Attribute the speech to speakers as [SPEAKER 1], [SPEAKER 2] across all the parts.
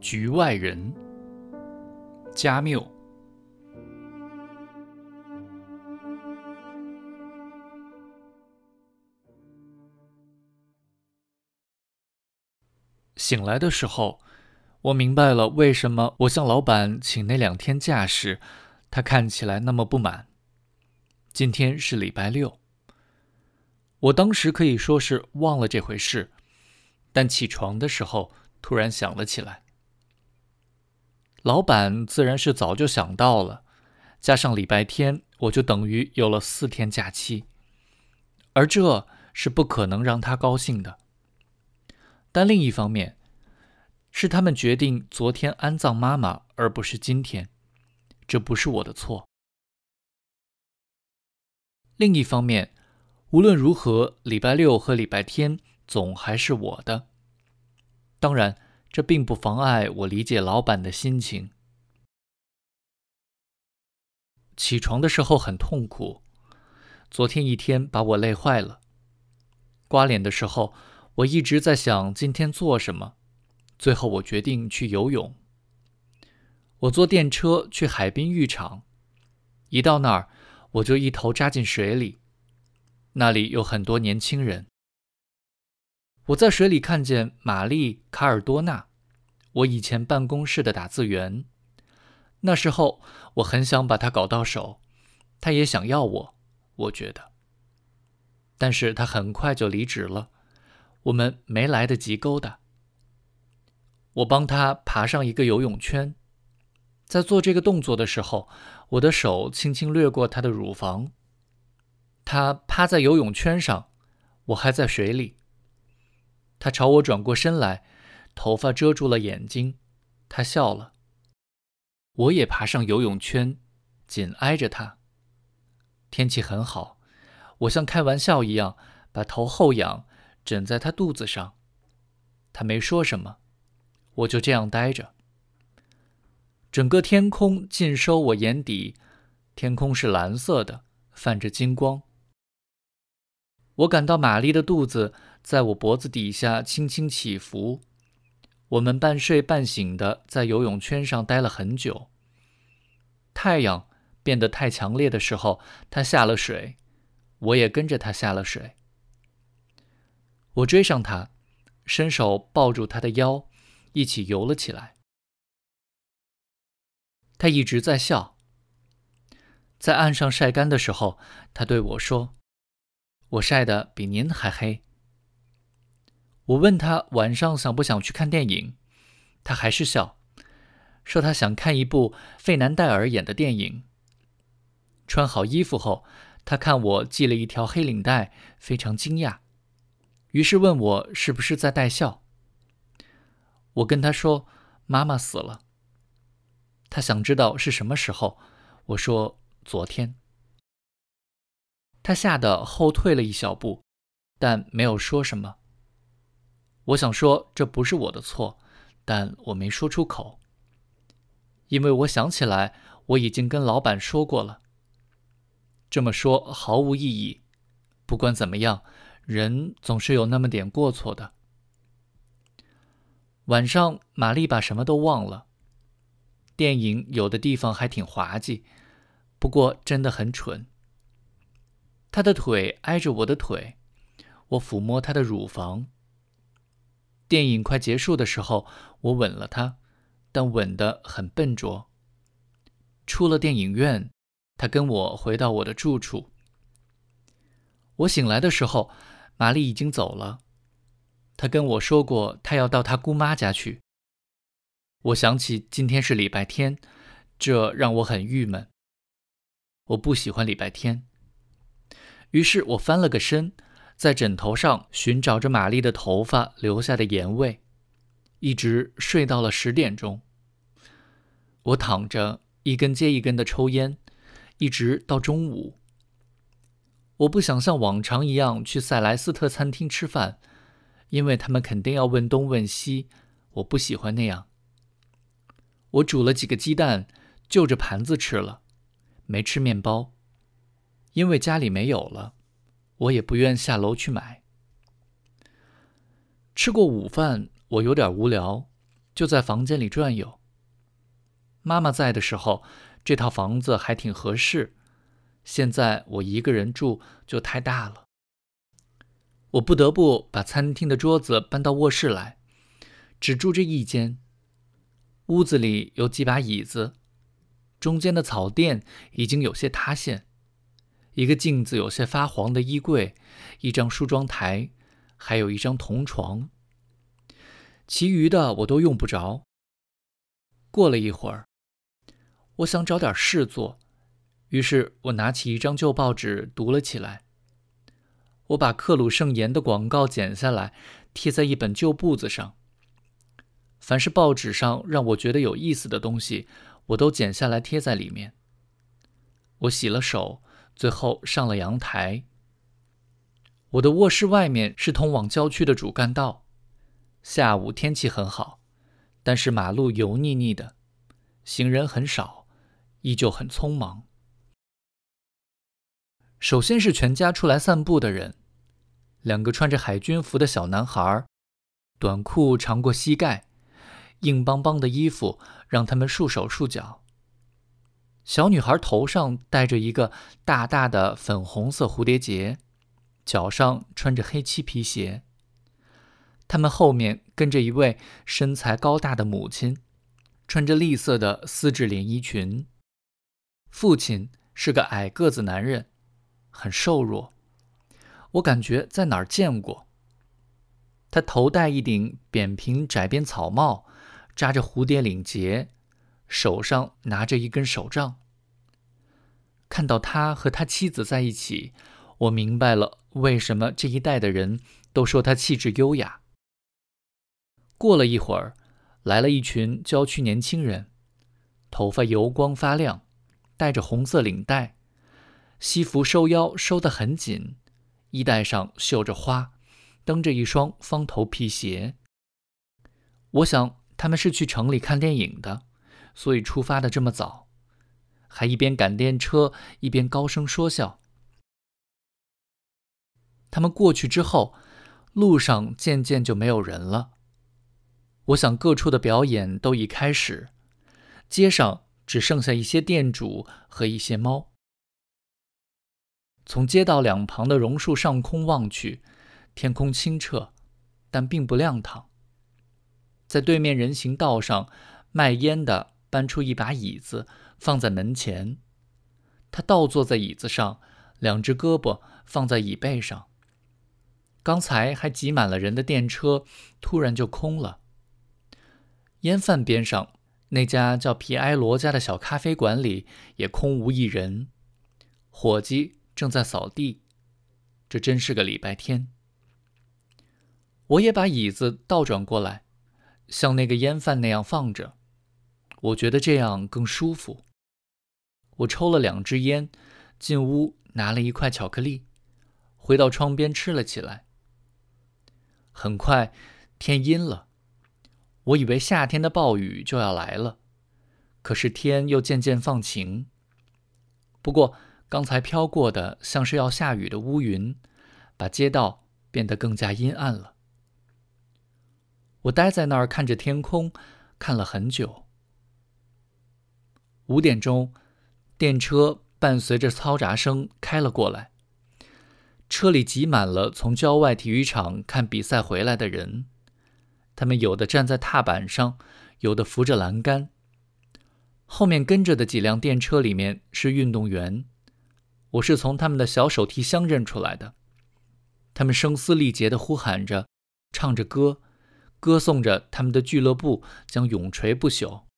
[SPEAKER 1] 局外人，加缪。醒来的时候，我明白了为什么我向老板请那两天假时，他看起来那么不满。今天是礼拜六，我当时可以说是忘了这回事，但起床的时候突然想了起来。老板自然是早就想到了，加上礼拜天，我就等于有了四天假期，而这是不可能让他高兴的。但另一方面，是他们决定昨天安葬妈妈，而不是今天，这不是我的错。另一方面，无论如何，礼拜六和礼拜天总还是我的。当然，这并不妨碍我理解老板的心情。起床的时候很痛苦，昨天一天把我累坏了。刮脸的时候，我一直在想今天做什么。最后，我决定去游泳。我坐电车去海滨浴场，一到那儿。我就一头扎进水里，那里有很多年轻人。我在水里看见玛丽·卡尔多纳，我以前办公室的打字员。那时候我很想把她搞到手，她也想要我，我觉得。但是她很快就离职了，我们没来得及勾搭。我帮她爬上一个游泳圈。在做这个动作的时候，我的手轻轻掠过她的乳房。她趴在游泳圈上，我还在水里。她朝我转过身来，头发遮住了眼睛。她笑了。我也爬上游泳圈，紧挨着她。天气很好，我像开玩笑一样把头后仰，枕在她肚子上。她没说什么，我就这样待着。整个天空尽收我眼底，天空是蓝色的，泛着金光。我感到玛丽的肚子在我脖子底下轻轻起伏。我们半睡半醒的在游泳圈上待了很久。太阳变得太强烈的时候，他下了水，我也跟着他下了水。我追上他，伸手抱住他的腰，一起游了起来。他一直在笑。在岸上晒干的时候，他对我说：“我晒得比您还黑。”我问他晚上想不想去看电影，他还是笑，说他想看一部费南戴尔演的电影。穿好衣服后，他看我系了一条黑领带，非常惊讶，于是问我是不是在带笑。我跟他说：“妈妈死了。”他想知道是什么时候，我说昨天。他吓得后退了一小步，但没有说什么。我想说这不是我的错，但我没说出口，因为我想起来我已经跟老板说过了。这么说毫无意义。不管怎么样，人总是有那么点过错的。晚上，玛丽把什么都忘了。电影有的地方还挺滑稽，不过真的很蠢。他的腿挨着我的腿，我抚摸他的乳房。电影快结束的时候，我吻了他，但吻得很笨拙。出了电影院，他跟我回到我的住处。我醒来的时候，玛丽已经走了。他跟我说过，他要到他姑妈家去。我想起今天是礼拜天，这让我很郁闷。我不喜欢礼拜天，于是我翻了个身，在枕头上寻找着玛丽的头发留下的盐味，一直睡到了十点钟。我躺着一根接一根的抽烟，一直到中午。我不想像往常一样去塞莱斯特餐厅吃饭，因为他们肯定要问东问西，我不喜欢那样。我煮了几个鸡蛋，就着盘子吃了，没吃面包，因为家里没有了，我也不愿下楼去买。吃过午饭，我有点无聊，就在房间里转悠。妈妈在的时候，这套房子还挺合适。现在我一个人住就太大了，我不得不把餐厅的桌子搬到卧室来，只住这一间。屋子里有几把椅子，中间的草垫已经有些塌陷，一个镜子有些发黄的衣柜，一张梳妆台，还有一张铜床。其余的我都用不着。过了一会儿，我想找点事做。于是我拿起一张旧报纸读了起来。我把克鲁圣盐的广告剪下来，贴在一本旧簿子上。凡是报纸上让我觉得有意思的东西，我都剪下来贴在里面。我洗了手，最后上了阳台。我的卧室外面是通往郊区的主干道。下午天气很好，但是马路油腻腻的，行人很少，依旧很匆忙。首先是全家出来散步的人，两个穿着海军服的小男孩，短裤长过膝盖，硬邦邦的衣服让他们束手束脚。小女孩头上戴着一个大大的粉红色蝴蝶结，脚上穿着黑漆皮鞋。他们后面跟着一位身材高大的母亲，穿着栗色的丝质连衣裙。父亲是个矮个子男人。很瘦弱，我感觉在哪儿见过。他头戴一顶扁平窄边草帽，扎着蝴蝶领结，手上拿着一根手杖。看到他和他妻子在一起，我明白了为什么这一代的人都说他气质优雅。过了一会儿，来了一群郊区年轻人，头发油光发亮，戴着红色领带。西服收腰收得很紧，衣带上绣着花，蹬着一双方头皮鞋。我想他们是去城里看电影的，所以出发的这么早，还一边赶电车一边高声说笑。他们过去之后，路上渐渐就没有人了。我想各处的表演都已开始，街上只剩下一些店主和一些猫。从街道两旁的榕树上空望去，天空清澈，但并不亮堂。在对面人行道上，卖烟的搬出一把椅子放在门前，他倒坐在椅子上，两只胳膊放在椅背上。刚才还挤满了人的电车，突然就空了。烟贩边上那家叫皮埃罗家的小咖啡馆里也空无一人，伙计。正在扫地，这真是个礼拜天。我也把椅子倒转过来，像那个烟贩那样放着，我觉得这样更舒服。我抽了两支烟，进屋拿了一块巧克力，回到窗边吃了起来。很快天阴了，我以为夏天的暴雨就要来了，可是天又渐渐放晴。不过。刚才飘过的像是要下雨的乌云，把街道变得更加阴暗了。我待在那儿看着天空，看了很久。五点钟，电车伴随着嘈杂声开了过来，车里挤满了从郊外体育场看比赛回来的人，他们有的站在踏板上，有的扶着栏杆。后面跟着的几辆电车里面是运动员。我是从他们的小手提箱认出来的，他们声嘶力竭地呼喊着，唱着歌，歌颂着他们的俱乐部将永垂不朽。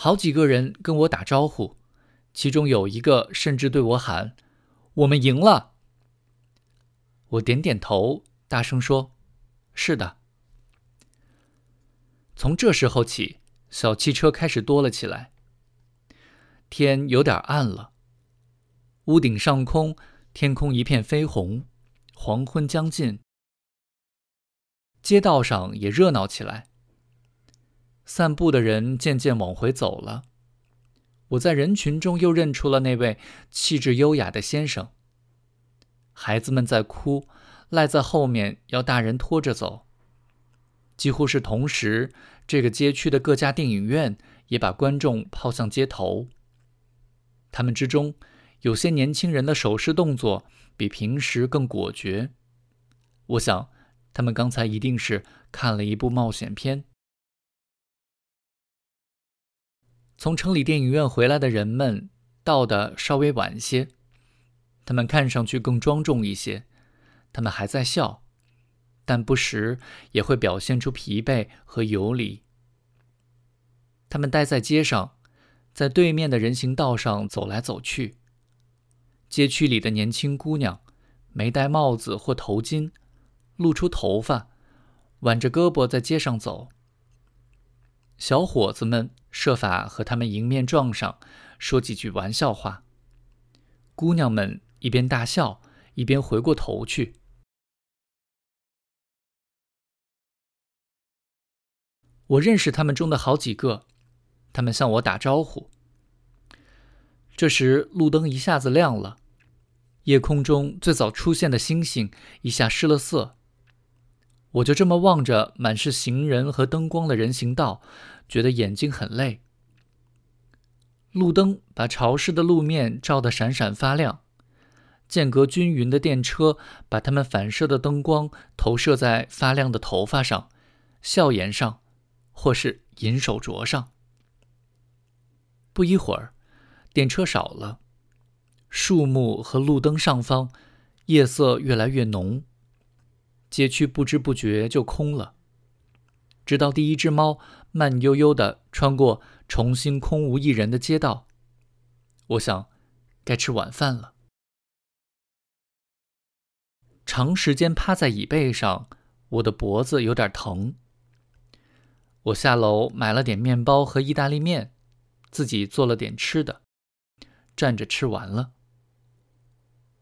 [SPEAKER 1] 好几个人跟我打招呼，其中有一个甚至对我喊：“我们赢了。”我点点头，大声说：“是的。”从这时候起，小汽车开始多了起来。天有点暗了，屋顶上空，天空一片绯红，黄昏将近。街道上也热闹起来，散步的人渐渐往回走了。我在人群中又认出了那位气质优雅的先生。孩子们在哭，赖在后面要大人拖着走。几乎是同时，这个街区的各家电影院也把观众抛向街头。他们之中，有些年轻人的手势动作比平时更果决。我想，他们刚才一定是看了一部冒险片。从城里电影院回来的人们到的稍微晚些，他们看上去更庄重一些。他们还在笑，但不时也会表现出疲惫和游离。他们待在街上，在对面的人行道上走来走去。街区里的年轻姑娘没戴帽子或头巾，露出头发，挽着胳膊在街上走。小伙子们设法和他们迎面撞上，说几句玩笑话。姑娘们一边大笑，一边回过头去。我认识他们中的好几个，他们向我打招呼。这时，路灯一下子亮了，夜空中最早出现的星星一下失了色。我就这么望着满是行人和灯光的人行道，觉得眼睛很累。路灯把潮湿的路面照得闪闪发亮，间隔均匀的电车把它们反射的灯光投射在发亮的头发上、笑颜上，或是银手镯上。不一会儿，电车少了，树木和路灯上方，夜色越来越浓。街区不知不觉就空了，直到第一只猫慢悠悠地穿过重新空无一人的街道。我想，该吃晚饭了。长时间趴在椅背上，我的脖子有点疼。我下楼买了点面包和意大利面，自己做了点吃的，站着吃完了。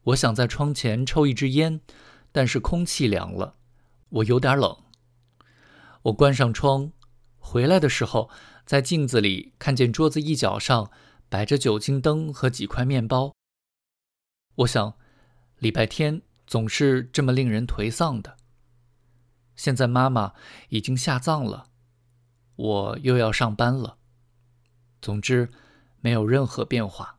[SPEAKER 1] 我想在窗前抽一支烟。但是空气凉了，我有点冷。我关上窗，回来的时候，在镜子里看见桌子一角上摆着酒精灯和几块面包。我想，礼拜天总是这么令人颓丧的。现在妈妈已经下葬了，我又要上班了。总之，没有任何变化。